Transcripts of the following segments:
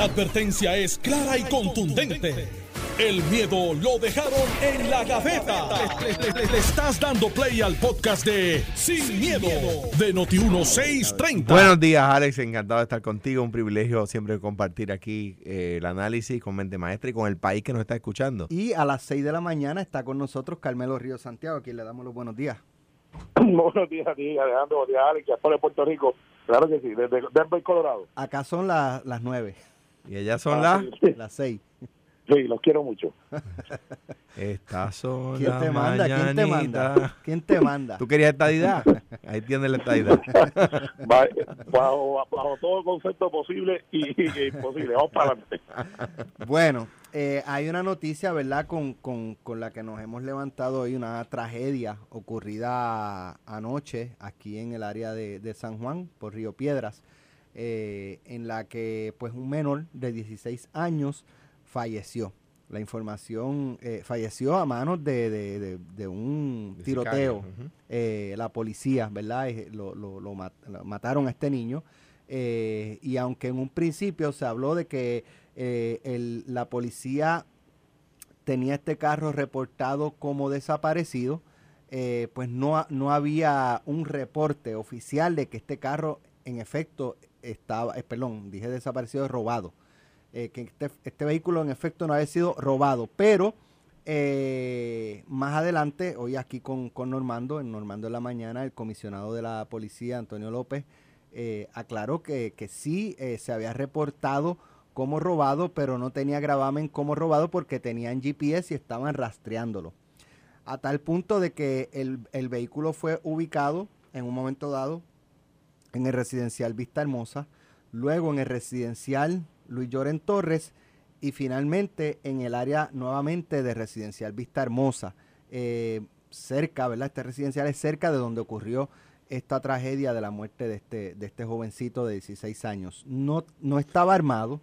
La advertencia es clara y contundente. El miedo lo dejaron en la gaveta. Le, le estás dando play al podcast de Sin, miedo, de Noti1630. Buenos días, Alex. Encantado de estar contigo. Un privilegio siempre compartir aquí eh, el análisis con mente maestra y con el país que nos está escuchando. Y a las 6 de la mañana está con nosotros Carmelo Río Santiago, a quien le damos los buenos días. Buenos días a ti, Alejandro. Buenos días, Alex. de Puerto Rico. Claro que sí, desde Denver, Colorado. Acá son las las 9. Y ellas son las las 6. Sí, los quiero mucho. Estas son ¿Quién te manda? ¿Quién te manda? ¿Quién te manda? ¿Tú querías estadidad? Ahí tienes la estadidad. bajo, bajo, todo concepto posible y, imposible. Vamos para adelante. Bueno, eh, hay una noticia, ¿verdad?, con, con, con, la que nos hemos levantado hoy, una tragedia ocurrida anoche aquí en el área de, de San Juan, por Río Piedras, eh, en la que pues un menor de 16 años falleció. La información eh, falleció a manos de, un tiroteo. Eh, la policía, ¿verdad? Lo, lo, mataron a este niño. Y aunque en un principio se habló de que la policía tenía este carro reportado como desaparecido, pues no, no había un reporte oficial de que este carro en efecto estaba, perdón, dije desaparecido, robado. Eh, que este, este, vehículo en efecto no había sido robado, pero eh, más adelante, hoy aquí con, Normando, en Normando en la mañana, el comisionado de la policía, Antonio López, eh, aclaró que, que sí se había reportado como robado, pero no tenía gravamen como robado porque tenían GPS y estaban rastreándolo. A tal punto de que el, el vehículo fue ubicado en un momento dado en el residencial Vista Hermosa, luego en el residencial Luis Lloren Torres y finalmente en el área nuevamente de residencial Vista Hermosa, eh, cerca, ¿verdad? Este residencial es cerca de donde ocurrió esta tragedia de la muerte de este, de este jovencito de 16 años. No, no estaba armado,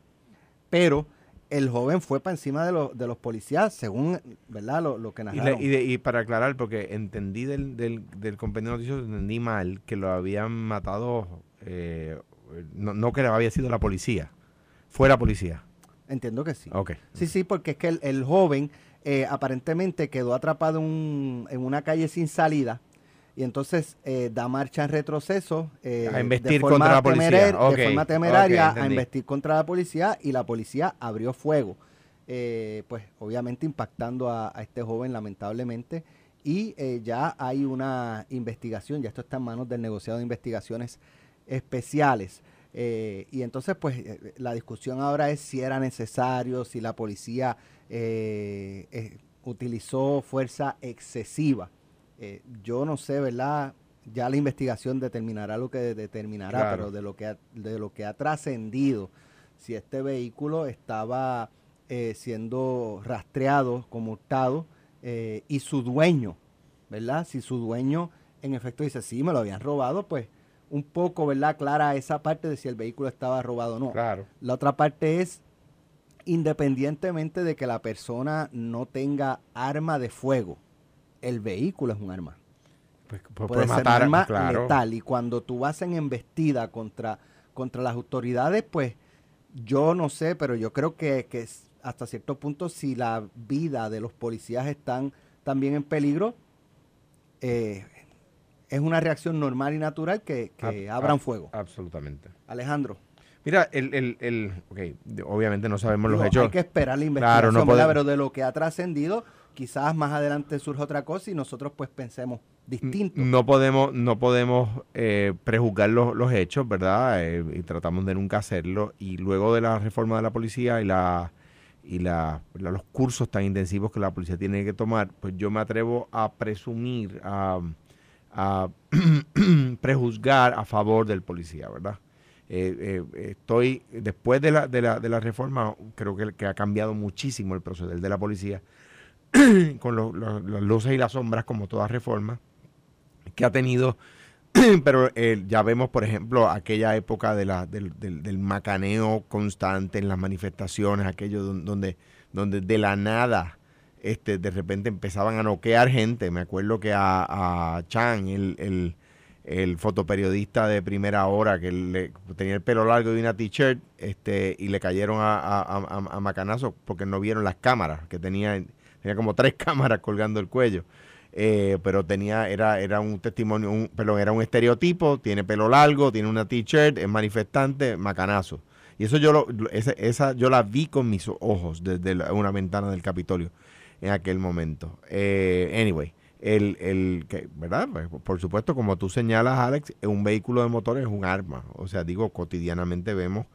pero el joven fue para encima de, de los policías, según ¿verdad? Lo, que narraron. Y, para aclarar, porque entendí del, del, del compendio noticioso, entendí mal, que lo habían matado, eh, no, no que había sido la policía fuera policía. Entiendo que sí. Ok. Sí, sí, porque es que el, joven eh, aparentemente quedó atrapado en, una calle sin salida y entonces eh, da marcha en retroceso. Eh, a investir contra la policía. De forma temeraria a investir contra la policía y la policía abrió fuego. pues obviamente impactando a, a, este joven lamentablemente. Y ya hay una investigación, ya esto está en manos del negociado de investigaciones especiales. Eh, y entonces, pues, eh, la discusión ahora es si era necesario, si la policía eh, utilizó fuerza excesiva. Yo no sé, ¿verdad? Ya la investigación determinará lo que determinará, pero de lo que ha, de lo que ha trascendido, si este vehículo estaba siendo rastreado, conmutado, y su dueño, ¿verdad? Si su dueño en efecto dice, sí, me lo habían robado, pues un poco, ¿verdad? Clara esa parte de si el vehículo estaba robado o no. Claro. La otra parte es, independientemente de que la persona no tenga arma de fuego, el vehículo es un arma. Pues, pues puede, ser un arma claro. letal. Y cuando tú vas en embestida contra, contra las autoridades, pues yo no sé, pero yo creo que, que hasta cierto punto, si la vida de los policías están también en peligro, eh, es una reacción normal y natural que, abran fuego. Absolutamente. Alejandro. Mira, el, el, el okay, obviamente no sabemos los hechos. Hay que esperar la investigación, claro, no pero de lo que ha trascendido, quizás más adelante surja otra cosa y nosotros pues pensemos distinto. No podemos, no podemos eh, prejuzgar los, los, hechos, ¿verdad? Eh, y tratamos de nunca hacerlo. Y luego de la reforma de la policía y la y la, los cursos tan intensivos que la policía tiene que tomar, pues yo me atrevo a presumir, a a prejuzgar a favor del policía, ¿verdad? Eh, estoy, después de la, de la, de la reforma, creo que, que, ha cambiado muchísimo el proceder de la policía, con las luces y las sombras, como toda reforma, que ha tenido, pero eh, ya vemos, por ejemplo, aquella época de la, del, del, macaneo constante en las manifestaciones, aquello donde, donde de la nada este, de repente empezaban a noquear gente. Me acuerdo que a, a Chan, el, el fotoperiodista de primera hora que le, tenía el pelo largo y una t-shirt este, y le cayeron a, a, macanazo porque no vieron las cámaras, que tenía, tenía como tres cámaras colgando el cuello. Eh, pero tenía, era, era un testimonio, un, perdón, era un estereotipo, tiene pelo largo, tiene una t-shirt, es manifestante, macanazo. Y eso yo lo, esa, esa, yo la vi con mis ojos desde una ventana del Capitolio en aquel momento. Eh, anyway, el, el que, ¿verdad? Pues, por supuesto, como tú señalas, Alex, un vehículo de motor es un arma. O sea, digo, cotidianamente vemos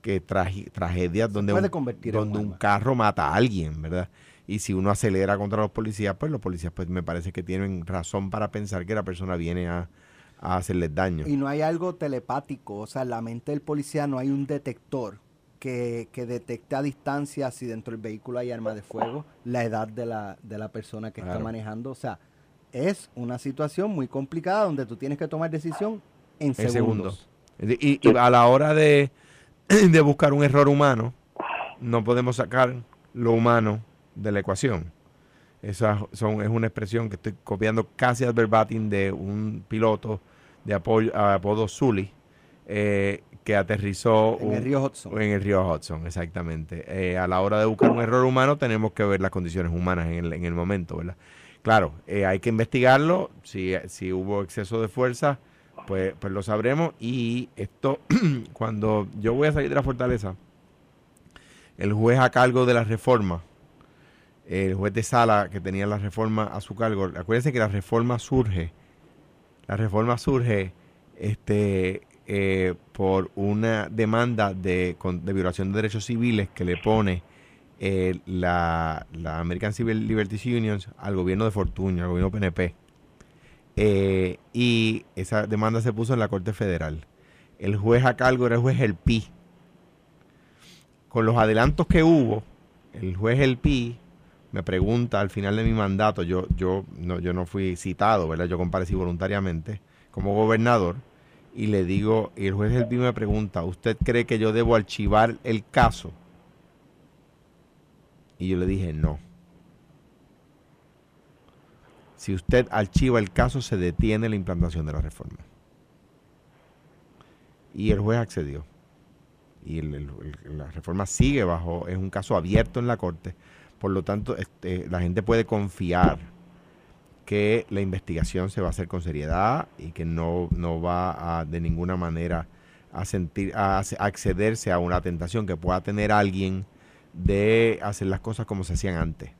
que tragedias donde, un, donde un carro mata a alguien, ¿verdad? Y si uno acelera contra los policías, pues los policías pues me parece que tienen razón para pensar que la persona viene a, a hacerles daño. Y no hay algo telepático, o sea, en la mente del policía no hay un detector que, que detecte a distancia si dentro del vehículo hay arma de fuego, la edad de la, de la persona que está manejando, o sea, es una situación muy complicada donde tú tienes que tomar decisión en, segundos. Y, a la hora de, de, buscar un error humano, no podemos sacar lo humano de la ecuación. Esa son, es una expresión que estoy copiando casi al verbatim de un piloto de apodo Zully, eh, que aterrizó en el río Hudson. En el río Hudson, exactamente. Eh, a la hora de buscar un error humano tenemos que ver las condiciones humanas en el, en el momento, ¿verdad? Claro, eh, hay que investigarlo. Si, si hubo exceso de fuerza, pues, pues lo sabremos. Y esto, cuando yo voy a salir de la fortaleza, el juez a cargo de la reforma, el juez de sala que tenía la reforma a su cargo, acuérdense que la reforma surge, la reforma surge este, eh, por una demanda de, de violación de derechos civiles que le pone eh, la, American Civil Liberties Unions al gobierno de Fortuño, al gobierno PNP. Eh, y esa demanda se puso en la Corte Federal. El juez a cargo era el juez El Pi. Con los adelantos que hubo, el juez El Pi me pregunta al final de mi mandato, yo, yo, no, yo no fui citado, ¿verdad? Yo comparecí voluntariamente como gobernador y le digo, y el juez El Pi me pregunta, ¿usted cree que yo debo archivar el caso? Y yo le dije, no. Si usted archiva el caso, se detiene la implantación de la reforma. Y el juez accedió. Y la reforma sigue bajo, es un caso abierto en la Corte. Por lo tanto, este, la gente puede confiar que la investigación se va a hacer con seriedad y que no, no va a, de ninguna manera a sentir a accederse a una tentación que pueda tener alguien de hacer las cosas como se hacían antes.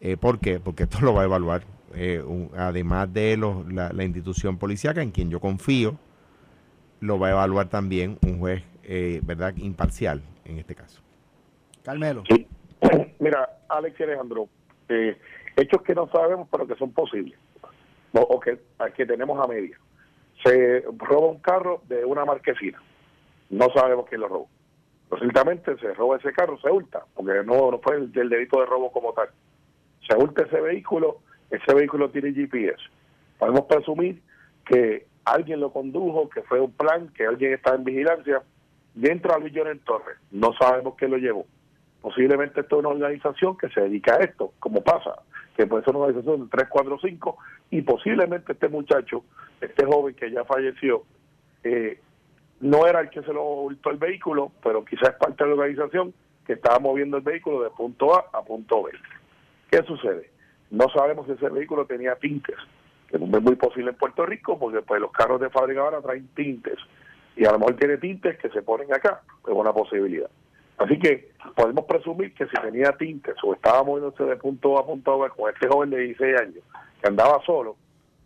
Eh, ¿Por qué? Porque esto lo va a evaluar, eh, además de la, institución policíaca en quien yo confío, lo va a evaluar también un juez, eh, ¿verdad?, imparcial en este caso. Carmelo. Mira, Alex y Alejandro, hechos que no sabemos, pero que son posibles, o, que, que tenemos a media. Se roba un carro de una marquesina, no sabemos quién lo robó Recientemente se roba ese carro, se hurta, porque no, no fue el, delito de robo como tal. Se hurta ese vehículo, ese vehículo tiene GPS. Podemos presumir que alguien lo condujo, que fue un plan, que alguien está en vigilancia dentro de Luis en Torres. No sabemos quién lo llevó. Posiblemente esto es una organización que se dedica a esto, como pasa, que puede ser una organización de 3, 4, 5, y posiblemente este muchacho, este joven que ya falleció, eh, no era el que se lo hurtó el vehículo, pero quizás es parte de la organización que estaba moviendo el vehículo de punto A a punto B. ¿Qué sucede? No sabemos si ese vehículo tenía tintes, que no es muy posible en Puerto Rico porque pues los carros de fábrica traen tintes y a lo mejor tiene tintes que se ponen acá, es una posibilidad. Así que podemos presumir que si tenía tintes o estaba moviéndose de punto A punto B con este joven de 16 años que andaba solo,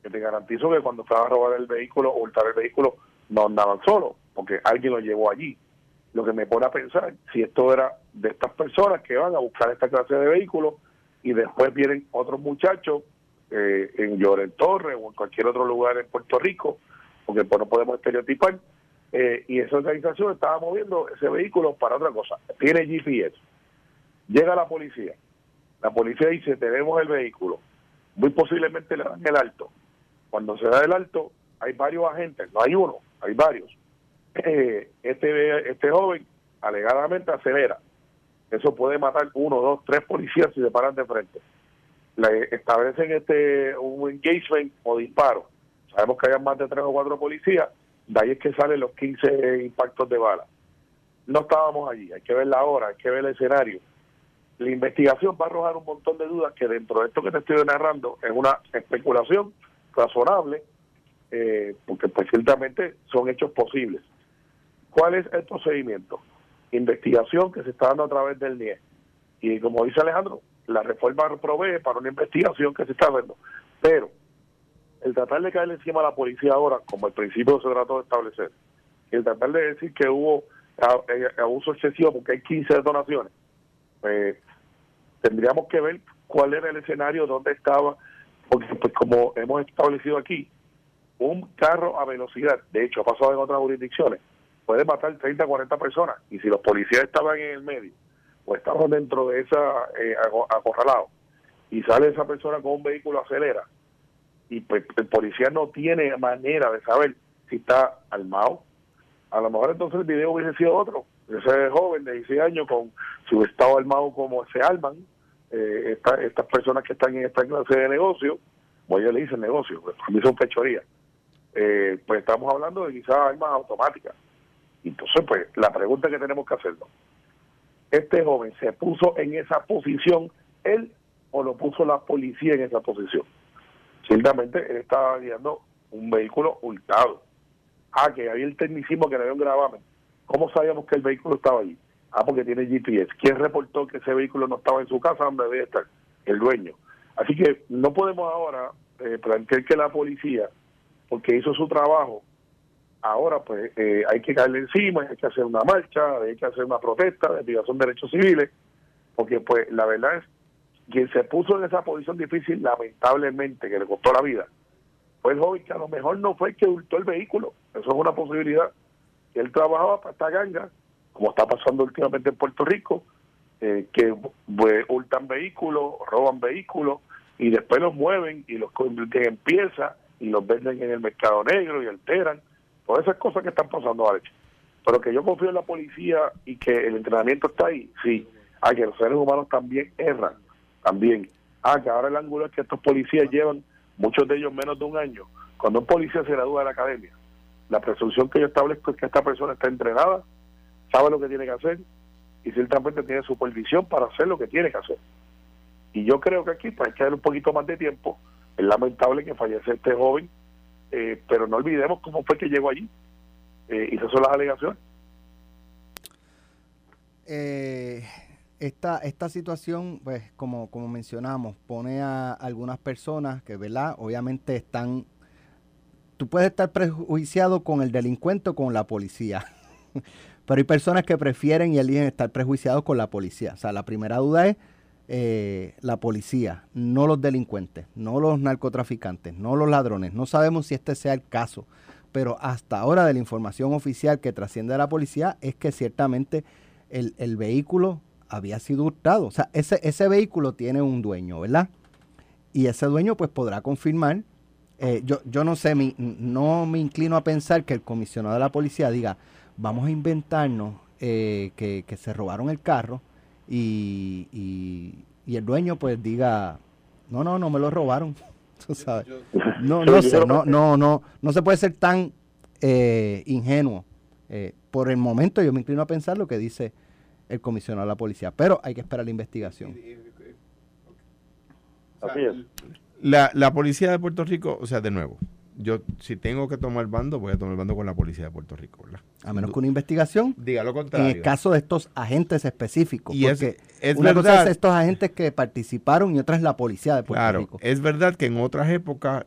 que te garantizo que cuando estaba a robar el vehículo o hurtar el vehículo no andaban solos, porque alguien lo llevó allí. Lo que me pone a pensar si esto era de estas personas que van a buscar esta clase de vehículos y después vienen otros muchachos eh, en Lloren Torre o en cualquier otro lugar en Puerto Rico, porque pues no podemos estereotipar, eh, y esa organización estaba moviendo ese vehículo para otra cosa. Tiene GPS. Llega la policía. La policía dice, tenemos el vehículo. Muy posiblemente le dan el alto. Cuando se da el alto, hay varios agentes, no hay uno, hay varios eh, este, este joven alegadamente acelera. Eso puede matar uno, dos, tres policías si se paran de frente. Le establecen este un engagement o disparo. sabemos que hay más de tres o cuatro policías, de ahí es que salen los 15 impactos de bala. No estábamos allí, hay que ver la hora, hay que ver el escenario. La investigación va a arrojar un montón de dudas que dentro de esto que te estoy narrando es una especulación razonable, eh, porque pues ciertamente son hechos posibles. ¿Cuál es el procedimiento? Investigación que se está dando a través del NIE. Y como dice Alejandro, la reforma provee para una investigación que se está dando. Pero el tratar de caerle encima a la policía ahora, como el principio se trató de establecer, y el tratar de decir que hubo eh, abuso excesivo porque hay 15 detonaciones, pues tendríamos que ver cuál era el escenario, dónde estaba, porque pues como hemos establecido aquí, un carro a velocidad, de hecho ha pasado en otras jurisdicciones, puede matar 30, 40 personas, y si los policías estaban en el medio, o estaban dentro de esa eh, acorralado, y sale esa persona con un vehículo acelera, y pues el policía no tiene manera de saber si está armado, a lo mejor entonces el video hubiese sido otro, ese joven de 16 años con su estado armado como se arman, eh, estas personas que están en esta clase de negocio, voy a le dice negocio, pues a mí son fechorías, eh, pues estamos hablando de quizás armas automáticas. Entonces, pues la pregunta que tenemos que hacernos, ¿este joven se puso en esa posición él o lo puso la policía en esa posición? Ciertamente él estaba guiando un vehículo hurtado. Ah, que había el tecnicismo que no había un gravamen. ¿Cómo sabíamos que el vehículo estaba allí? Ah, porque tiene GPS. ¿Quién reportó que ese vehículo no estaba en su casa donde debe estar? El dueño. Así que no podemos ahora eh, plantear que la policía, porque hizo su trabajo, ahora pues eh, hay que caerle encima, hay que hacer una marcha, hay que hacer una protesta de violación de derechos civiles, porque pues la verdad es quien se puso en esa posición difícil, lamentablemente, que le costó la vida, fue el joven que a lo mejor no fue el que hurtó el vehículo, eso es una posibilidad, él trabajaba para esta ganga, como está pasando últimamente en Puerto Rico, eh, que pues, hurtan vehículos, roban vehículos y después los mueven y los convierten en piezas y los venden en el mercado negro y alteran. Todas esas cosas que están pasando, Alex. Pero que yo confío en la policía y que el entrenamiento está ahí, sí. Ah, que los seres humanos también erran, también. Ah, que ahora el ángulo es que estos policías llevan, muchos de ellos menos de un año. Cuando un policía se gradúa de la academia, la presunción que yo establezco es que esta persona está entrenada, sabe lo que tiene que hacer y ciertamente tiene supervisión para hacer lo que tiene que hacer. Y yo creo que aquí pues, hay que dar un poquito más de tiempo. Es lamentable que fallece este joven, eh, pero no olvidemos cómo fue que llegó allí. Eh, y esas son las alegaciones. Eh, esta, esta situación, pues como, como mencionamos, pone a algunas personas que, ¿verdad? Obviamente están... Tú puedes estar prejuiciado con el delincuente o con la policía. Pero hay personas que prefieren y eligen estar prejuiciados con la policía. O sea, la primera duda es eh, la policía, no los delincuentes, no los narcotraficantes, no los ladrones. No sabemos si este sea el caso, pero hasta ahora de la información oficial que trasciende a la policía es que ciertamente el, vehículo había sido hurtado. O sea, ese, ese vehículo tiene un dueño, ¿verdad? Y ese dueño pues podrá confirmar. Eh, yo, yo no sé, no me inclino a pensar que el comisionado de la policía diga, vamos a inventarnos eh, que, se robaron el carro y, y, el dueño pues diga, no, no, no me lo robaron. sabes? No, no sé, no, no, no, no se puede ser tan eh, ingenuo. Eh, por el momento yo me inclino a pensar lo que dice el comisionado de la policía, pero hay que esperar la investigación. La, la policía de Puerto Rico, o sea, de nuevo, yo si tengo que tomar bando, voy a tomar bando con la policía de Puerto Rico, ¿verdad? A menos que una investigación. Diga lo contrario. En el caso de estos agentes específicos. Y porque es, una cosa es estos agentes que participaron y otra es la policía de Puerto claro, Rico. Es verdad que en otras épocas,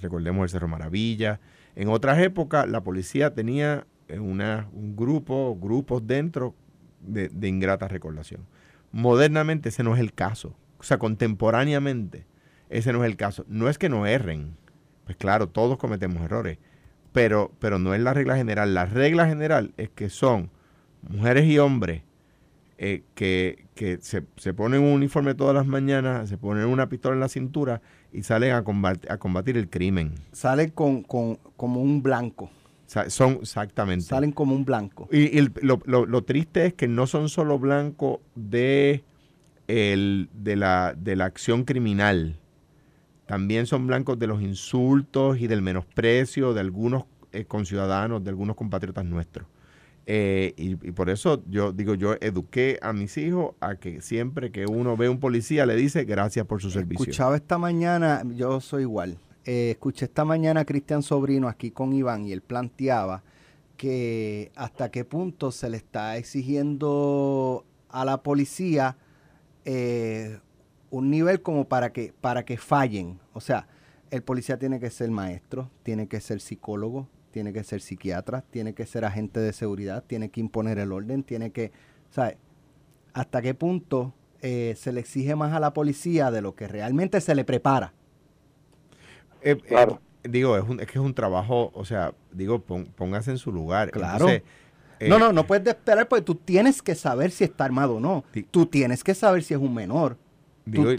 recordemos el Cerro Maravilla, en otras épocas la policía tenía una, un grupo, grupos dentro de, ingrata recordación. Modernamente ese no es el caso. O sea, contemporáneamente ese no es el caso. No es que no erren pues claro, todos cometemos errores, pero, pero no es la regla general. La regla general es que son mujeres y hombres eh, que, se, se, ponen un uniforme todas las mañanas, se ponen una pistola en la cintura y salen a combatir, a combatir el crimen. Salen con, con, como un blanco. Son exactamente. Salen como un blanco. Y, lo, lo, triste es que no son solo blancos de, el, de, la, de la acción criminal, también son blancos de los insultos y del menosprecio de algunos eh, conciudadanos, de algunos compatriotas nuestros. Eh, y, por eso yo digo, yo eduqué a mis hijos a que siempre que uno ve un policía le dice gracias por su servicio. Escuchaba esta mañana, yo soy igual, eh, escuché esta mañana a Cristian Sobrino aquí con Iván y él planteaba que hasta qué punto se le está exigiendo a la policía eh, un nivel como para que, para que fallen. O sea, el policía tiene que ser maestro, tiene que ser psicólogo, tiene que ser psiquiatra, tiene que ser agente de seguridad, tiene que imponer el orden, tiene que, ¿sabes? ¿Hasta qué punto eh, se le exige más a la policía de lo que realmente se le prepara? Eh, eh, digo, es, es, que es un trabajo, o sea, digo, póngase en su lugar. Claro. no, no, no puedes esperar porque tú tienes que saber si está armado o no. Tú tienes que saber si es un menor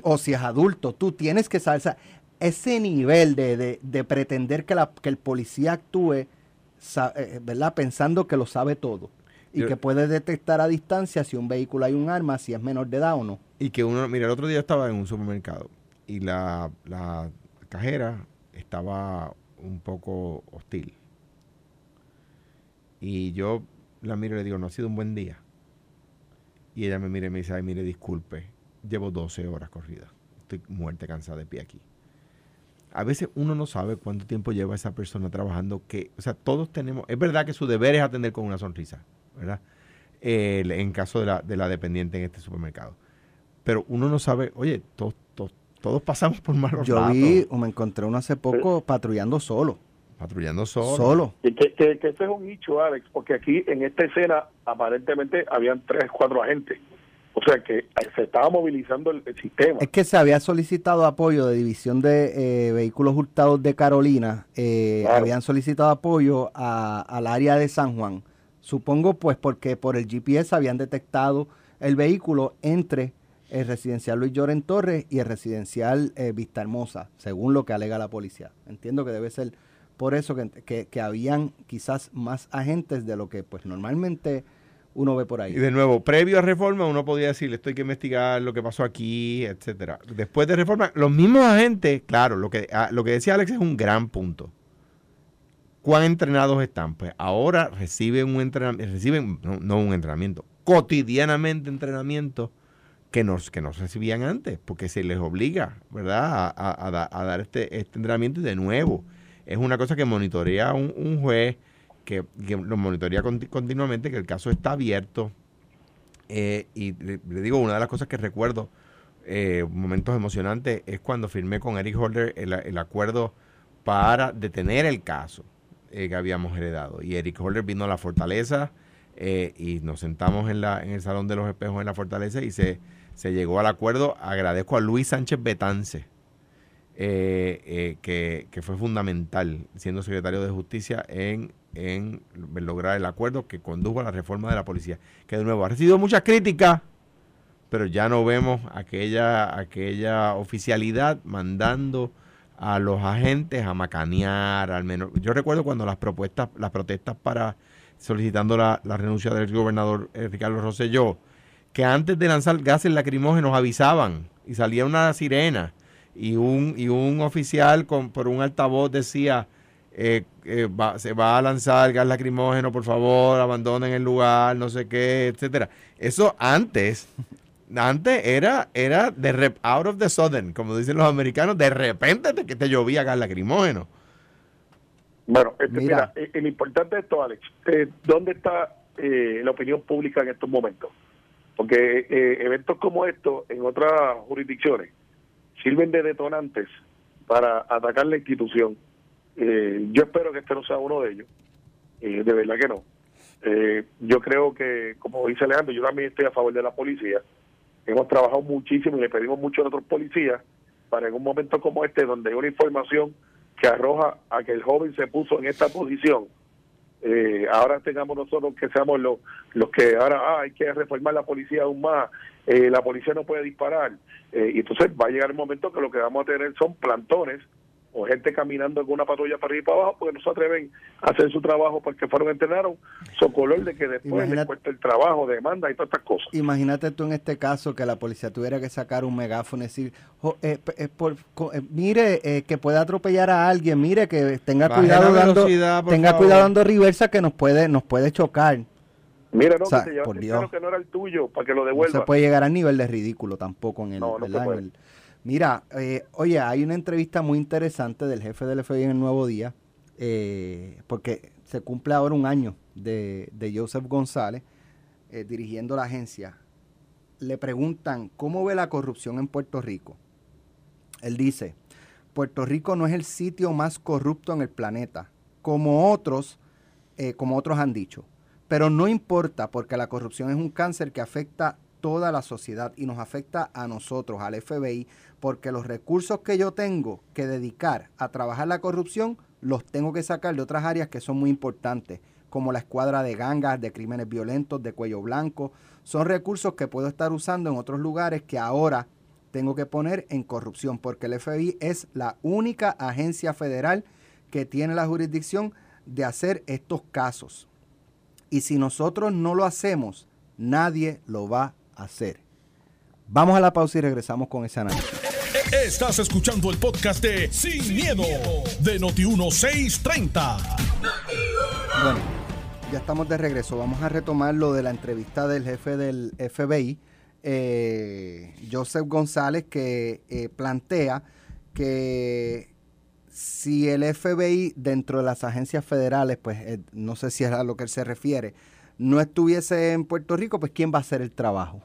o si es adulto. Tú tienes que saber ese nivel de, de, pretender que, la, que, el policía actúe, eh, ¿verdad? Pensando que lo sabe todo y que puede detectar a distancia si un vehículo hay un arma, si es menor de edad o no. Y que uno, mira, el otro día estaba en un supermercado y la, la cajera estaba un poco hostil. Y yo la miro y le digo, no ha sido un buen día. Y ella me mira y me dice, ay, mire, disculpe, llevo 12 horas corridas. Estoy muerte cansada de pie aquí a veces uno no sabe cuánto tiempo lleva esa persona trabajando, que, o sea, todos tenemos, es verdad que su deber es atender con una sonrisa, ¿verdad? en caso de la, de la dependiente en este supermercado. Pero uno no sabe, oye, todos, todos, pasamos por malos Yo vi, o me encontré uno hace poco patrullando solo. Patrullando solo. Solo. Que, que, que, ese es un nicho, Alex, porque aquí en esta escena aparentemente habían tres, cuatro agentes. O sea que se estaba movilizando el, sistema. Es que se había solicitado apoyo de División de eh, Vehículos Hurtados de Carolina, eh, habían solicitado apoyo al área de San Juan. Supongo pues porque por el GPS habían detectado el vehículo entre el residencial Luis Lloren Torres y el residencial eh, Vista Hermosa, según lo que alega la policía. Entiendo que debe ser por eso que, que habían quizás más agentes de lo que pues normalmente uno ve por ahí. Y de nuevo, previo a reforma, uno podía decir, esto hay que investigar lo que pasó aquí, etcétera. Después de reforma, los mismos agentes, claro, lo que, ah, lo que decía Alex es un gran punto. ¿Cuán entrenados están? Pues ahora reciben un entrenamiento, reciben, no, un entrenamiento, cotidianamente entrenamiento que nos, que nos recibían antes, porque se les obliga, ¿verdad?, a, dar este, este, entrenamiento y de nuevo. Es una cosa que monitorea un, un juez, que, lo monitorea continuamente, que el caso está abierto. Eh, y le, digo, una de las cosas que recuerdo, eh, momentos emocionantes, es cuando firmé con Eric Holder el, acuerdo para detener el caso eh, que habíamos heredado. Y Eric Holder vino a la fortaleza y nos sentamos en, la, en el Salón de los Espejos en la fortaleza y se, se llegó al acuerdo. Agradezco a Luis Sánchez Betance. que, que, fue fundamental siendo secretario de justicia en en lograr el acuerdo que condujo a la reforma de la policía, que de nuevo ha recibido muchas críticas, pero ya no vemos aquella, aquella oficialidad mandando a los agentes a macanear, al menos. Yo recuerdo cuando las propuestas, las protestas para solicitando la, renuncia del gobernador eh, Ricardo Rosselló, que antes de lanzar gases lacrimógenos avisaban y salía una sirena y un, y un oficial con, por un altavoz decía eh, eh, se va a lanzar gas lacrimógeno, por favor, abandonen el lugar, no sé qué, etcétera. Eso antes, antes era, era de out of the sudden, como dicen los americanos, de repente que te llovía gas lacrimógeno. Bueno, este, mira, el eh, importante de esto, Alex, ¿dónde está la opinión pública en estos momentos? Porque eventos como estos en otras jurisdicciones sirven de detonantes para atacar la institución eh, yo espero que este no sea uno de ellos. Eh, de verdad que no. Eh, yo creo que, como dice Alejandro, yo también estoy a favor de la policía. Hemos trabajado muchísimo y le pedimos mucho a otros policías para en un momento como este, donde hay una información que arroja a que el joven se puso en esta posición, ahora tengamos nosotros que seamos los, los que ahora ah, hay que reformar la policía aún más, la policía no puede disparar. y entonces va a llegar el momento que lo que vamos a tener son plantones o gente caminando con una patrulla para arriba y para abajo porque no se atreven a hacer su trabajo porque fueron entrenaron, socolor de que después les cuesta el trabajo, demanda y todas estas cosas. Imagínate tú en este caso que la policía tuviera que sacar un megáfono y decir, eh, eh, por, eh, mire, que puede atropellar a alguien, mire que tenga cuidado dando, tenga cuidado dando reversa que nos puede, nos puede chocar. Mira, no, que te por Dios. que no era el tuyo para que lo devuelva. No se puede llegar al nivel de ridículo tampoco en el, no, Mira, eh, oye, hay una entrevista muy interesante del jefe del FBI en el Nuevo Día, eh, porque se cumple ahora un año de, Joseph González eh, dirigiendo la agencia. Le preguntan, ¿cómo ve la corrupción en Puerto Rico? Él dice, Puerto Rico no es el sitio más corrupto en el planeta, como otros, como otros han dicho. Pero no importa, porque la corrupción es un cáncer que afecta toda la sociedad y nos afecta a nosotros, al FBI, porque los recursos que yo tengo que dedicar a trabajar la corrupción los tengo que sacar de otras áreas que son muy importantes, como la escuadra de gangas, de crímenes violentos, de cuello blanco. Son recursos que puedo estar usando en otros lugares que ahora tengo que poner en corrupción, porque el FBI es la única agencia federal que tiene la jurisdicción de hacer estos casos. Y si nosotros no lo hacemos, nadie lo va hacer. Vamos a la pausa y regresamos con ese análisis. Estás escuchando el podcast de Sin, miedo, de Noti1630. Bueno, ya estamos de regreso. Vamos a retomar lo de la entrevista del jefe del FBI, eh, Joseph González, que eh, plantea que si el FBI dentro de las agencias federales, pues eh, no sé si es a lo que él se refiere, no estuviese en Puerto Rico, pues ¿quién va a hacer el trabajo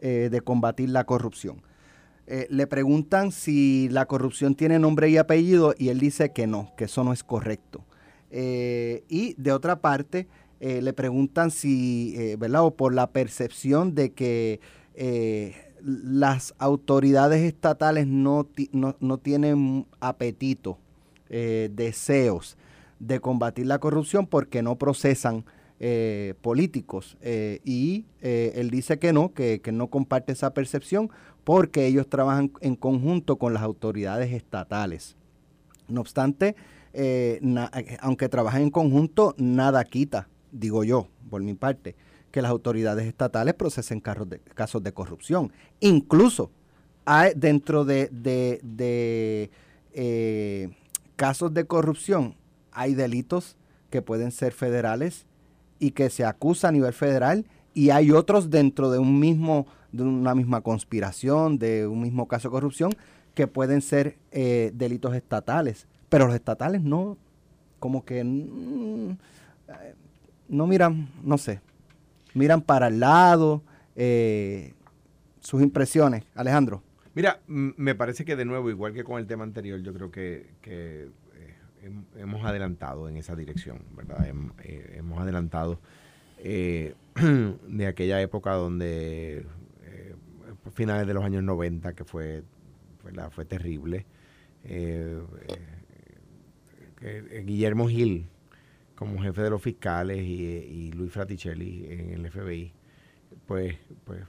de combatir la corrupción? Eh, le preguntan si la corrupción tiene nombre y apellido y él dice que no, que eso no es correcto. Eh, y de otra parte, eh, le preguntan si, ¿verdad? O por la percepción de que las autoridades estatales no, no tienen apetito, deseos de combatir la corrupción porque no procesan eh, políticos. Eh, y eh, él dice que no, que, no comparte esa percepción porque ellos trabajan en conjunto con las autoridades estatales. No obstante, aunque trabajan en conjunto, nada quita, digo yo, por mi parte, que las autoridades estatales procesen de, casos de corrupción. Incluso hay, dentro de, de casos de corrupción hay delitos que pueden ser federales y que se acusa a nivel federal y hay otros dentro de un mismo de una misma conspiración, de un mismo caso de corrupción que pueden ser eh, delitos estatales, pero los estatales no, como que mm, no miran, no sé, miran para el lado, eh, sus impresiones, Alejandro. Mira, me parece que de nuevo, igual que con el tema anterior, yo creo que, que hemos adelantado en esa dirección, ¿verdad? Eh, hemos adelantado eh, de aquella época donde, eh, finales de los años 90, que fue, fue terrible, Guillermo Gil, como jefe de los fiscales, y, Luis Fraticelli en el FBI, pues, pues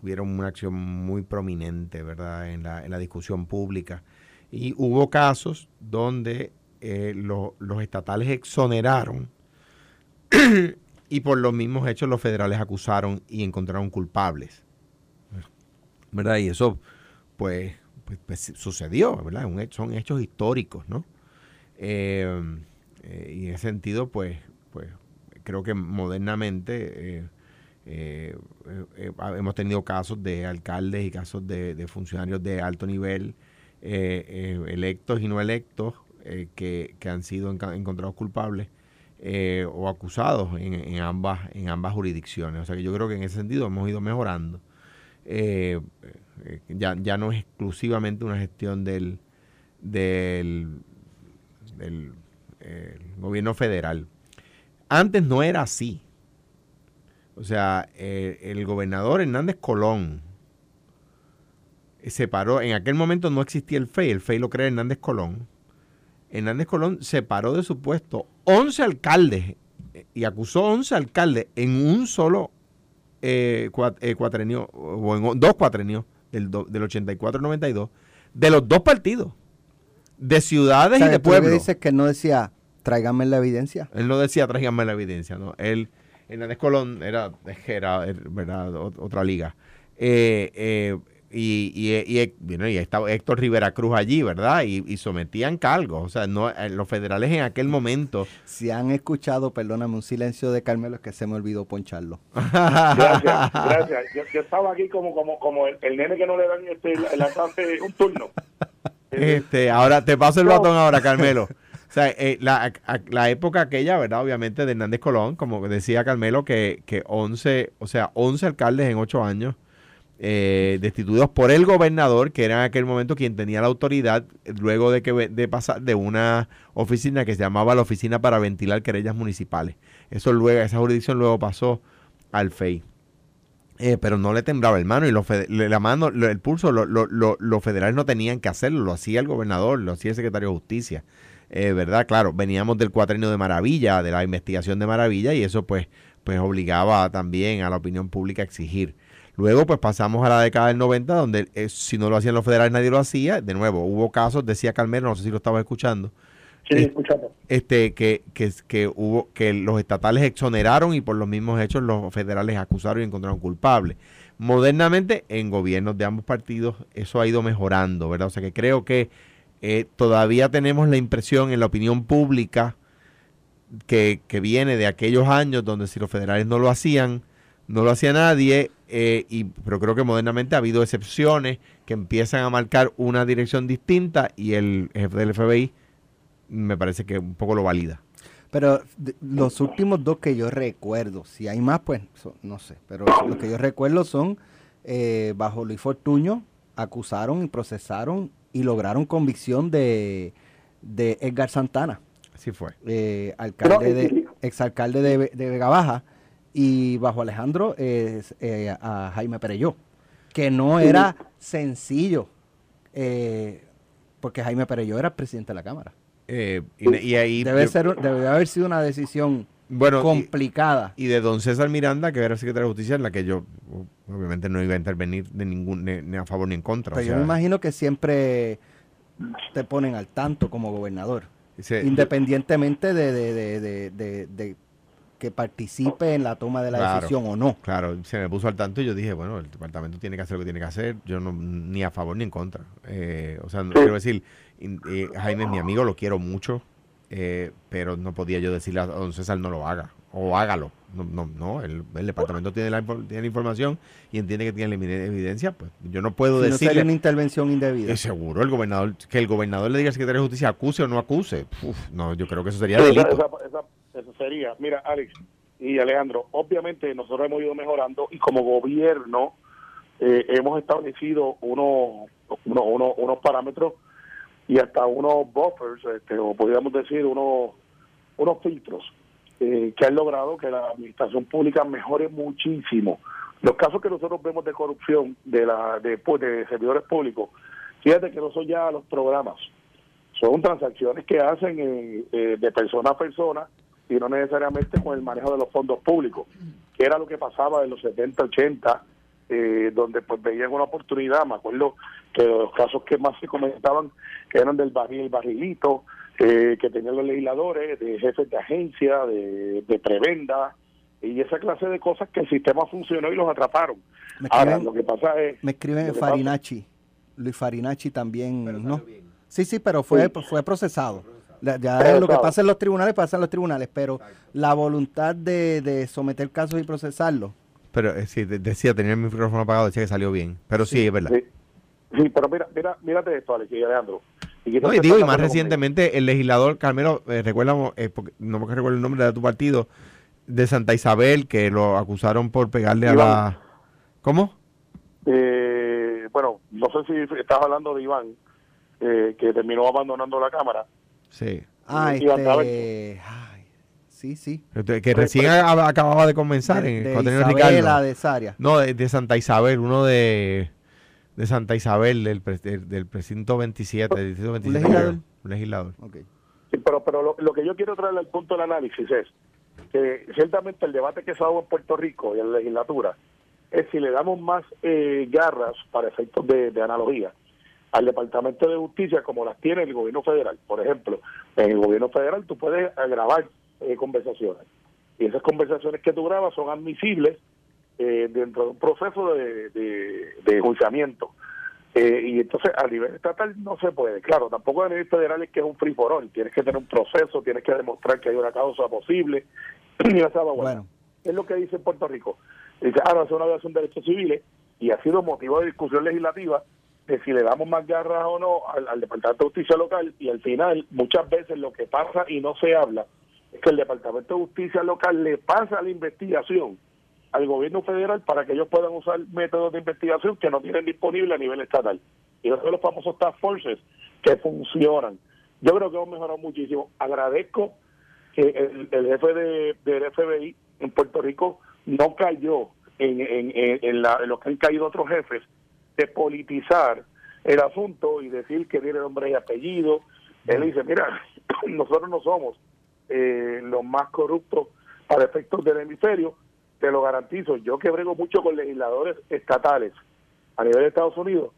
tuvieron una acción muy prominente, ¿verdad?, en la, en la discusión pública y hubo casos donde eh, los estatales exoneraron y por los mismos hechos los federales acusaron y encontraron culpables. ¿Verdad? Y eso, pues, pues, pues sucedió, ¿verdad? son hechos históricos, ¿no? Eh, eh, y en ese sentido, pues, pues creo que modernamente hemos tenido casos de alcaldes y casos de funcionarios de alto nivel eh, eh, electos y no electos eh, que, han sido encontrados culpables o acusados en, ambas, en ambas jurisdicciones. O sea que yo creo que en ese sentido hemos ido mejorando. ya, ya no es exclusivamente una gestión del, del gobierno federal. Antes no era así. O sea, el gobernador Hernández Colón, se paró, en aquel momento no existía el FEI, el FEI lo crea Hernández Colón. Hernández Colón separó de su puesto 11 alcaldes eh, y acusó 11 alcaldes en un solo eh, eh, cuatrenio, o en dos cuatrenios del, del 84 92, de los dos partidos, de ciudades O sea, y de pueblos. dices que él no decía, tráigame la evidencia. Él no decía tráiganme la evidencia, ¿no? Él, Hernández Colón era, era, era. Ot- otra liga. Eh, eh, y, y, y, bueno, y estaba Héctor Rivera Cruz allí, ¿verdad? Y, y sometían cargos. O sea, no, eh, los federales en aquel momento. Si han escuchado, perdóname, un silencio de Carmelo, es que se me olvidó poncharlo. Gracias, gracias. Yo, yo estaba aquí como como como el, el nene que no le dan este, la, la clase un turno. Este, ahora te paso el batón ahora, Carmelo. O sea, eh, la, a- la época aquella, ¿verdad? Obviamente de Hernández Colón, como decía Carmelo, que, que 11, o sea, 11 alcaldes en 8 años, eh, destituidos por el gobernador, que era en aquel momento quien tenía la autoridad, luego de que de pasar de una oficina que se llamaba la Oficina para Ventilar Querellas Municipales. Eso luego, esa jurisdicción luego pasó al FEI. Eh, pero no le temblaba el mano y le- la mano, lo- el pulso, lo- lo- lo- los federales no tenían que hacerlo, lo hacía el gobernador, lo hacía el secretario de justicia. Eh, ¿Verdad? Claro, veníamos del cuatrenio de Maravilla, de la investigación de Maravilla, y eso pues, pues obligaba también a la opinión pública a exigir. Luego pues pasamos a la década del 90, donde eh, si no lo hacían los federales nadie lo hacía. De nuevo, hubo casos, decía Carmelo, no sé si lo estabas escuchando, Sí, Eh, escuchando. este que, que, que hubo que los estatales exoneraron y por los mismos hechos los federales acusaron y encontraron culpables. Modernamente, en gobiernos de ambos partidos, eso ha ido mejorando, ¿verdad? O sea que creo que eh, todavía tenemos la impresión en la opinión pública que, que viene de aquellos años donde si los federales no lo hacían, no lo hacía nadie, eh, y, pero creo que modernamente ha habido excepciones que empiezan a marcar una dirección distinta y el jefe del FBI me parece que un poco lo valida. Pero de- los últimos dos que yo recuerdo, si hay más, pues so- no sé, pero los que yo recuerdo son eh, bajo Luis Fortuño, acusaron y procesaron y lograron convicción de, de Edgar Santana, Así fue. eh, alcalde de, exalcalde de, de Vega Baja, y bajo Alejandro eh, eh, a Jaime Pereyó, que no era sencillo, eh, porque Jaime Pereyó era presidente de la Cámara. Eh, y, y ahí Debe, ser, debe haber sido una decisión bueno complicada. y de don César Miranda que era secretario de justicia en la que yo uh, obviamente no iba a intervenir de ningún ni, ni a favor ni en contra. o Pero yo me imagino que siempre te ponen al tanto como gobernador, independientemente de, de- de- de- de- de que participe en la toma de la Claro. decisión o no. Claro, se me puso al tanto y yo dije, bueno, el departamento tiene que hacer lo que tiene que hacer, yo no ni a favor ni en contra. Eh, o sea, no, quiero decir, eh, Jaime es mi amigo, lo quiero mucho, eh, pero no podía yo decirle a don César no lo haga, o hágalo. No, no, no el, el departamento tiene la, tiene la información y entiende que tiene la evi- evidencia, pues yo no puedo Si no sería decirle... una intervención indebida. Eh, seguro, el gobernador, que el gobernador le diga al secretario de justicia acuse o no acuse. Uf, no, yo creo que eso sería delito. esa- esa- esa- eso sería. Mira, Alex y Alejandro, obviamente nosotros hemos ido mejorando y como gobierno eh, hemos establecido unos, unos, unos, unos parámetros y hasta unos buffers, este, o podríamos decir unos, unos filtros eh, que han logrado que la administración pública mejore muchísimo. Los casos que nosotros vemos de corrupción de, la, de, pues, de servidores públicos, fíjate que no son ya los programas, son transacciones que hacen eh, de persona a persona y no necesariamente con el manejo de los fondos públicos, que era lo que pasaba en los 70, 80, eh, donde pues veían una oportunidad. Me acuerdo que los casos que más se comentaban que eran del barril, barrilito, eh, que tenían los legisladores, de jefes de agencia, de, de prebenda, y esa clase de cosas que el sistema funcionó y los atraparon. Me Ahora, escriben, lo que pasa es... me escriben Farinacci. Luis Farinacci también, ¿no? Sí, sí, pero fue, fue procesado. La- Ya lo que pasa en los tribunales pasa en los tribunales, pero la voluntad de, de someter casos y procesarlos Pero eh, sí, de- decía, tenía el micrófono apagado, decía que salió bien. Pero sí, es verdad. Sí, sí, pero mira, mira, mírate esto, Alex y Alejandro. Y No, y digo, y más recientemente el legislador Carmelo, eh, recuerda, eh, porque, no me recuerdo el nombre de tu partido, de Santa Isabel, que lo acusaron por pegarle a la... ¿Cómo? Eh, bueno, no sé si estás hablando de Iván, eh, que terminó abandonando la Cámara. Sí. Ah, este. Ay, sí, sí. Que recién a- acababa de comenzar De, en de Isabela, Ricardo. de Saria. No, de, de Santa Isabel, uno de, de Santa Isabel, del, pre- del, del precinto 27, del distrito 27. legislador? Un legislador. Ok. Sí, pero pero lo, lo que yo quiero traer al punto del análisis es que ciertamente el debate que se ha dado en Puerto Rico y en la legislatura es si le damos más eh, garras para efectos de, de analogía al Departamento de Justicia como las tiene el gobierno federal. Por ejemplo, en el gobierno federal tú puedes grabar eh, conversaciones y esas conversaciones que tú grabas son admisibles eh, dentro de un proceso de, de, juiciamiento. Eh, y entonces a nivel estatal no se puede. Claro, tampoco a nivel federal es que es un free for all. Tienes que tener un proceso, tienes que demostrar que hay una causa posible. y bueno. Es lo que dice Puerto Rico. Dice, ah, no, es una violación de derechos civiles y ha sido motivo de discusión legislativa de si le damos más garras o no al, Departamento de Justicia local y al final muchas veces lo que pasa y no se habla es que el Departamento de Justicia local le pasa la investigación al gobierno federal para que ellos puedan usar métodos de investigación que no tienen disponible a nivel estatal. Y esos son los famosos task forces que funcionan. Yo creo que hemos mejorado muchísimo. Agradezco que el, jefe de, del FBI en Puerto Rico no cayó en, en, en, la, en lo que han caído otros jefes de politizar el asunto y decir que tiene nombre y apellido. Él dice, mira, nosotros no somos eh, los más corruptos para efectos del hemisferio, te lo garantizo. Yo que brego mucho con legisladores estatales a nivel de Estados Unidos,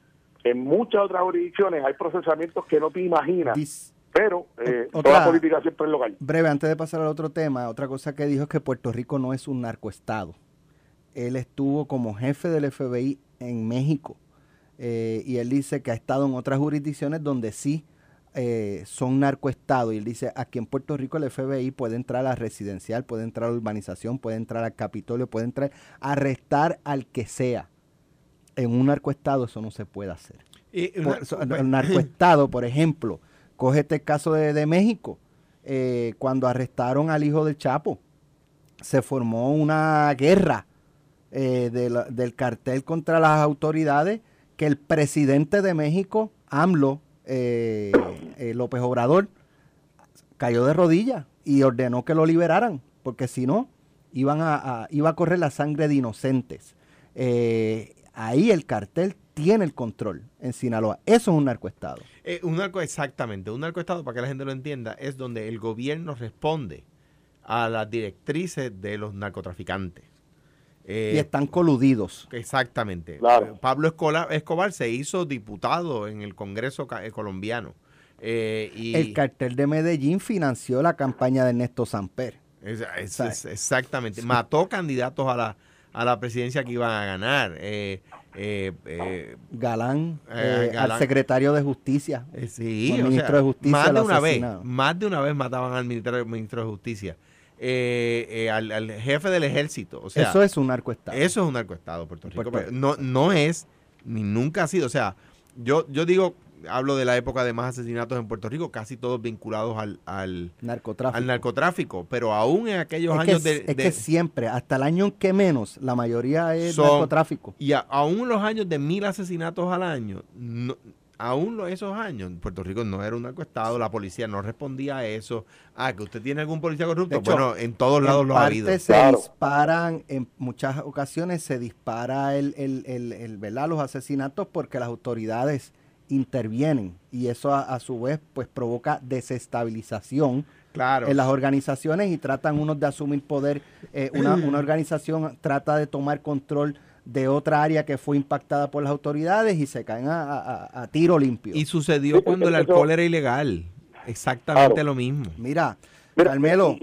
en muchas otras jurisdicciones hay procesamientos que no te imaginas. pero eh, toda la política siempre es local. Breve, antes de pasar al otro tema, otra cosa que dijo es que Puerto Rico no es un narcoestado. Él estuvo como jefe del FBI en México eh, y él dice que ha estado en otras jurisdicciones donde sí eh, son narcoestados. Y él dice, aquí en Puerto Rico el FBI puede entrar a la residencial, puede entrar a la urbanización, puede entrar al Capitolio, puede entrar a arrestar al que sea. En un narcoestado eso no se puede hacer. Y el narcoestado, por ejemplo, coge este caso de, México, eh, cuando arrestaron al hijo del Chapo, se formó una guerra del cartel contra las autoridades que el presidente de México, AMLO, eh, eh, López Obrador, cayó de rodillas y ordenó que lo liberaran, porque si no, iban a, iba a correr la sangre de inocentes. Eh, ahí el cartel tiene el control en Sinaloa. Eso es un narcoestado. un narco, exactamente. Un narcoestado, para que la gente lo entienda, es donde el gobierno responde a las directrices de los narcotraficantes. Eh, y están coludidos. Exactamente. Eh, Pablo Escobar, se hizo diputado en el Congreso eh, colombiano. y el cartel de Medellín financió la campaña de Ernesto Samper. exactamente. Mató candidatos a la, a la presidencia que iban a ganar. Galán, al secretario de Justicia. sí, ministro de Justicia. Más de una vez, más de una vez mataban al ministro de Justicia. Eh, eh, al, jefe del ejército. O sea, eso es un narcoestado. Eso es un narcoestado, Puerto Rico. No, no es, ni nunca ha sido. O sea, yo, yo digo, hablo de la época de más asesinatos en Puerto Rico, casi todos vinculados al, al, narcotráfico. al narcotráfico. Pero aún en aquellos años de, Es que siempre, hasta el año que menos, la mayoría es narcotráfico. Y aún los años de mil asesinatos al año, no, aún esos años, Puerto Rico no era un narcoestado, la policía no respondía a eso. Ah, que usted tiene algún policía corrupto. bueno, en todos lados lo ha habido. Se disparan, en muchas ocasiones se dispara el, el, el, ¿verdad? los asesinatos porque las autoridades intervienen y eso a, su vez pues provoca desestabilización claro. en las organizaciones y tratan unos de asumir poder. Eh, una, una organización trata de tomar control de otra área que fue impactada por las autoridades y se caen a, tiro limpio. Y sucedió cuando el alcohol era ilegal. Exactamente lo mismo. Mira, Carmelo,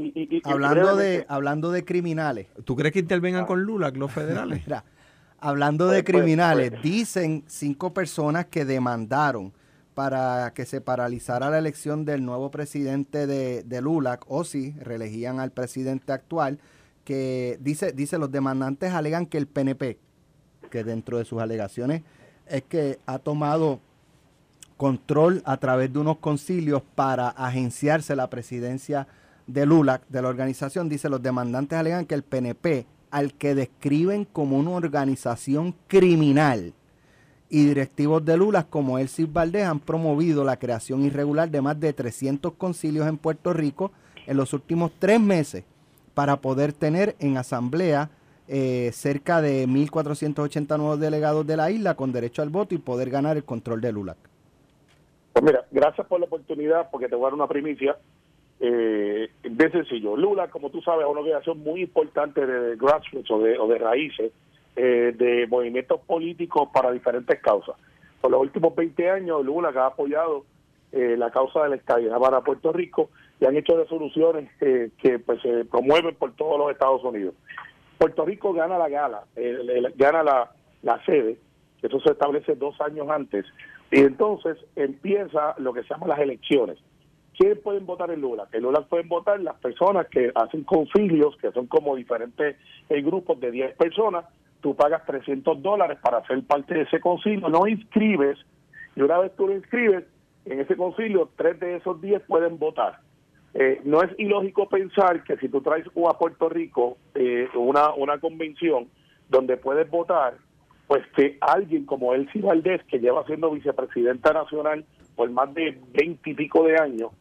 hablando de hablando de criminales. ¿Tú crees que intervengan con Lula los federales? Mira, hablando de pues, pues, criminales, pues. dicen cinco personas que demandaron para que se paralizara la elección del nuevo presidente de, de LULAC o si reelegían al presidente actual, que dice, dice los demandantes alegan que el PNP, que dentro de sus alegaciones es que ha tomado control a través de unos concilios para agenciarse la presidencia de LULAC, de la organización, dice los demandantes alegan que el PNP, al que describen como una organización criminal, y directivos de LULAC como Elsis Valdés han promovido la creación irregular de más de 300 concilios en Puerto Rico en los últimos tres meses para poder tener en asamblea eh, cerca de 1.480 nuevos delegados de la isla con derecho al voto y poder ganar el control del ULAC. Pues mira, gracias por la oportunidad porque te voy a dar una primicia. Eh, bien sencillo. Lula, como tú sabes, es una organización muy importante de grassroots o de, raíces, eh, de movimientos políticos para diferentes causas. por los últimos 20 años Lula que ha apoyado eh, la causa de la estabilidad para Puerto Rico y han hecho resoluciones eh, que pues se promueven por todos los Estados Unidos. Puerto Rico gana la gala, gana la, la sede, eso se establece dos años antes, y entonces empieza lo que se llama las elecciones. ¿Quiénes pueden votar en Lula? En Lula pueden votar las personas que hacen concilios, que son como diferentes eh, grupos de 10 personas. Tú pagas 300 dólares para ser parte de ese concilio, no inscribes, y una vez tú lo inscribes, en ese concilio, tres de esos 10 pueden votar. Eh, no es ilógico pensar que si tú traes a Puerto Rico eh, una, una convención donde puedes votar, pues que alguien como Elsie Valdés, que lleva siendo vicepresidenta nacional por más de veintipico de años,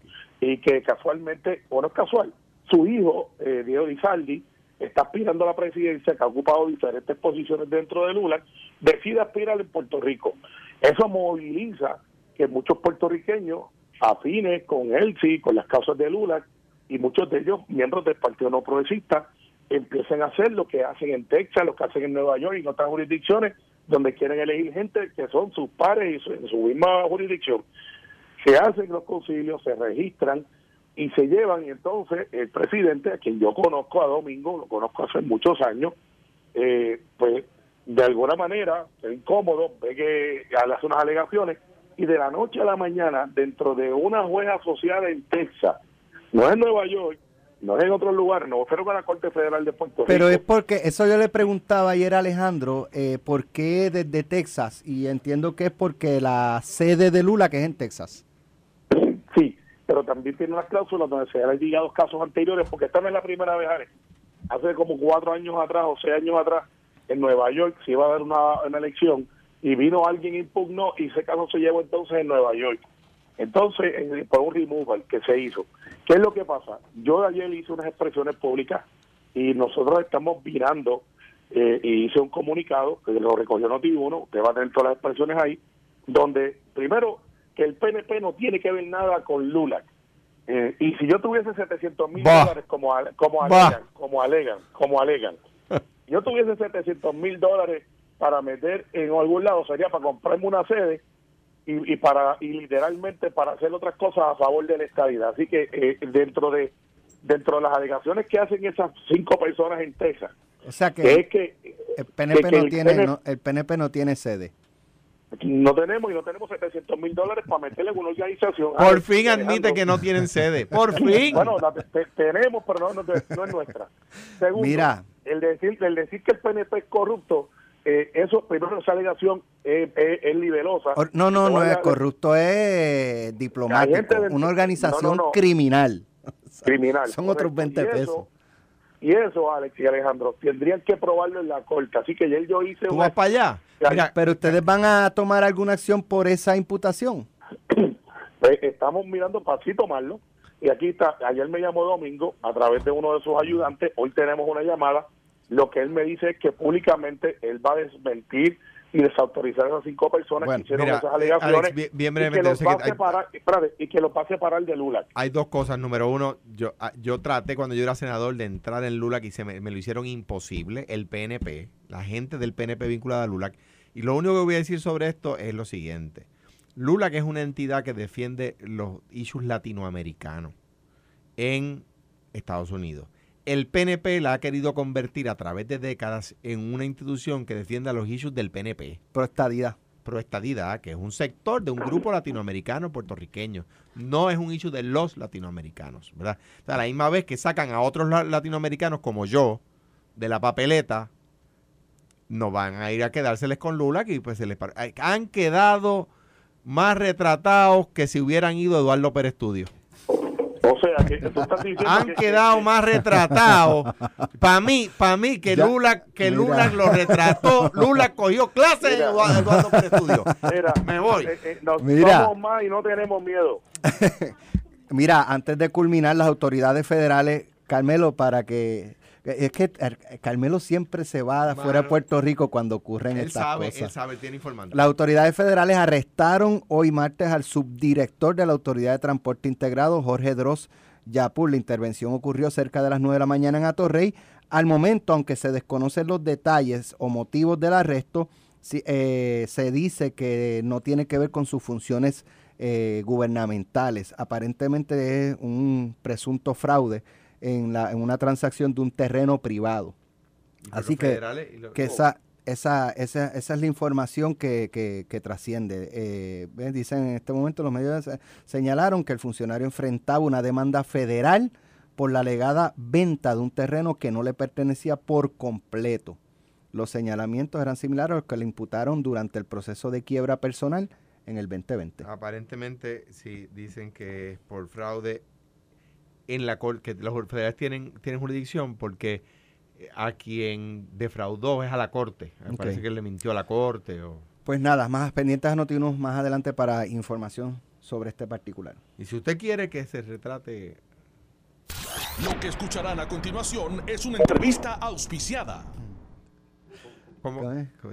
y que casualmente, o no es casual, su hijo, eh, Diego Rizaldi, está aspirando a la presidencia, que ha ocupado diferentes posiciones dentro de Lula, decide aspirar en Puerto Rico. Eso moviliza que muchos puertorriqueños afines con Elsie, con las causas de Lula, y muchos de ellos, miembros del Partido No Progresista, empiecen a hacer lo que hacen en Texas, lo que hacen en Nueva York y en otras jurisdicciones, donde quieren elegir gente que son sus pares y en su misma jurisdicción. Se hacen los concilios, se registran y se llevan, y entonces el presidente, a quien yo conozco a Domingo, lo conozco hace muchos años, eh, pues de alguna manera es incómodo, ve que hace unas alegaciones, y de la noche a la mañana, dentro de una jueza asociada en Texas, no es en Nueva York, no es en otro lugar, no fueron a la Corte Federal de Puerto Rico. Pero es porque, eso yo le preguntaba ayer a Alejandro, eh, ¿por qué desde Texas? Y entiendo que es porque la sede de Lula, que es en Texas. Sí, pero también tiene unas cláusulas donde se han llegado casos anteriores, porque esta no es la primera vez, Hace como cuatro años atrás o seis años atrás, en Nueva York se iba a dar una, elección y vino alguien impugnó y ese caso se llevó entonces en Nueva York. Entonces, por un removal que se hizo. ¿Qué es lo que pasa? Yo ayer hice unas expresiones públicas y nosotros estamos mirando eh, y hice un comunicado que lo recogió Noti1, que va a tener todas las expresiones ahí, donde primero que el PNP no tiene que ver nada con Lula. Eh, y si yo tuviese 700 mil dólares como, como alegan, como alegan, como alegan, yo tuviese 700 mil dólares para meter en algún lado, sería para comprarme una sede y, para y literalmente para hacer otras cosas a favor de la estabilidad. Así que eh, dentro de dentro de las alegaciones que hacen esas cinco personas en Texas, o sea que, es que el PNP no tiene el PNP no tiene sede no tenemos y no tenemos 700 mil dólares para meterle en una organización. Por fin admite que no tienen sede. Por fin. Bueno, tenemos, pero no, es nuestra. Segundo, Mira. El decir, el decir que el PNP es corrupto, eh, eso, primero, esa alegación es, es, liberosa. No, no, no es corrupto, es diplomático. una organización criminal. criminal. Son otros 20 pesos. Y eso, Alex y Alejandro, tendrían que probarlo en la corte. Así que ayer yo hice... ¿Tú vas para allá? pero ustedes van a tomar alguna acción por esa imputación. Pues, estamos mirando para sí tomarlo. Y aquí está, ayer me llamó Domingo a través de uno de sus ayudantes, hoy tenemos una llamada. Lo que él me dice es que públicamente él va a desmentir y desautorizar a esas cinco personas que hicieron esas alegaciones y, que los va a separar, y que los va a separar de Lula. Hay dos cosas. Número uno, yo, ah, yo traté cuando yo era senador de entrar en Lula y se me, lo hicieron imposible. El PNP, la gente del PNP vinculada a Lula. Y lo único que voy a decir sobre esto es lo siguiente. Lula, que es una entidad que defiende los issues latinoamericanos en Estados Unidos el PNP la ha querido convertir a través de décadas en una institución que defienda los issues del PNP. Proestadidad. Proestadidad, que es un sector de un grupo latinoamericano puertorriqueño. No es un issue de los latinoamericanos, ¿verdad? O sea, a la misma vez que sacan a otros latinoamericanos como yo de la papeleta, no van a ir a quedárseles con Lula, que pues se les han quedado más retratados que si hubieran ido Eduardo Pérez Estudio. O sea, que tú estás diciendo han quedado más retratados. Para mí, para mí que Lula que Lula lo retrató, Lula cogió clases de Eduardo Estudio. Mira, Me voy. Eh, eh, nos mira. somos más y no tenemos miedo. mira, antes de culminar las autoridades federales, Carmelo, para que es que Carmelo siempre se va fuera de Puerto Rico cuando ocurren estas cosas. Él sabe, tiene informando. Las autoridades federales arrestaron hoy martes al subdirector de la Autoridad de Transporte Integrado, Jorge Dross Yapur. La intervención ocurrió cerca de las 9 de la mañana en Atorrey. Al momento, aunque se desconocen los detalles o motivos del arresto, Sí, eh, se dice que no tiene que ver con sus funciones eh, gubernamentales. Aparentemente es un presunto fraude en, la, en una transacción de un terreno privado. Así que, que esa, esa, esa, esa es la información que, que, que trasciende. Eh, dicen en este momento los medios señalaron que el funcionario enfrentaba una demanda federal por la alegada venta de un terreno que no le pertenecía por completo. Los señalamientos eran similares a los que le imputaron durante el proceso de quiebra personal en el 2020. Aparentemente, sí, dicen que es por fraude en la corte, que los federales tienen, tienen jurisdicción porque eh, a quien defraudó es a la corte. Me parece que le mintió a la corte. O... Pues nada, más pendientes noticias más adelante para información sobre este particular. Y si usted quiere que se retrate... Lo que escucharán a continuación es una entrevista auspiciada.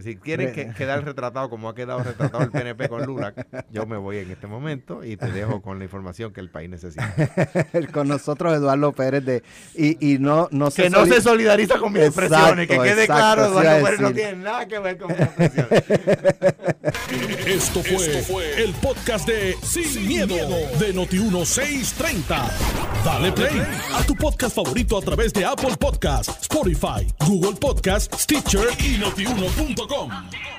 Si quieren que, quedar retratado como ha quedado retratado el PNP con Lula, yo me voy en este momento y te dejo con la información que el país necesita. con nosotros Eduardo Pérez de y, y no, no se que no se solidariza con mis expresiones, que quede claro, Eduardo Pérez no tiene nada que ver con mis expresiones. Esto fue, el podcast de Sin, miedo, de Noti 1630. Dale play a tu podcast favorito a través de Apple Podcasts, Spotify, Google Podcasts, Stitcher y Noti1.com.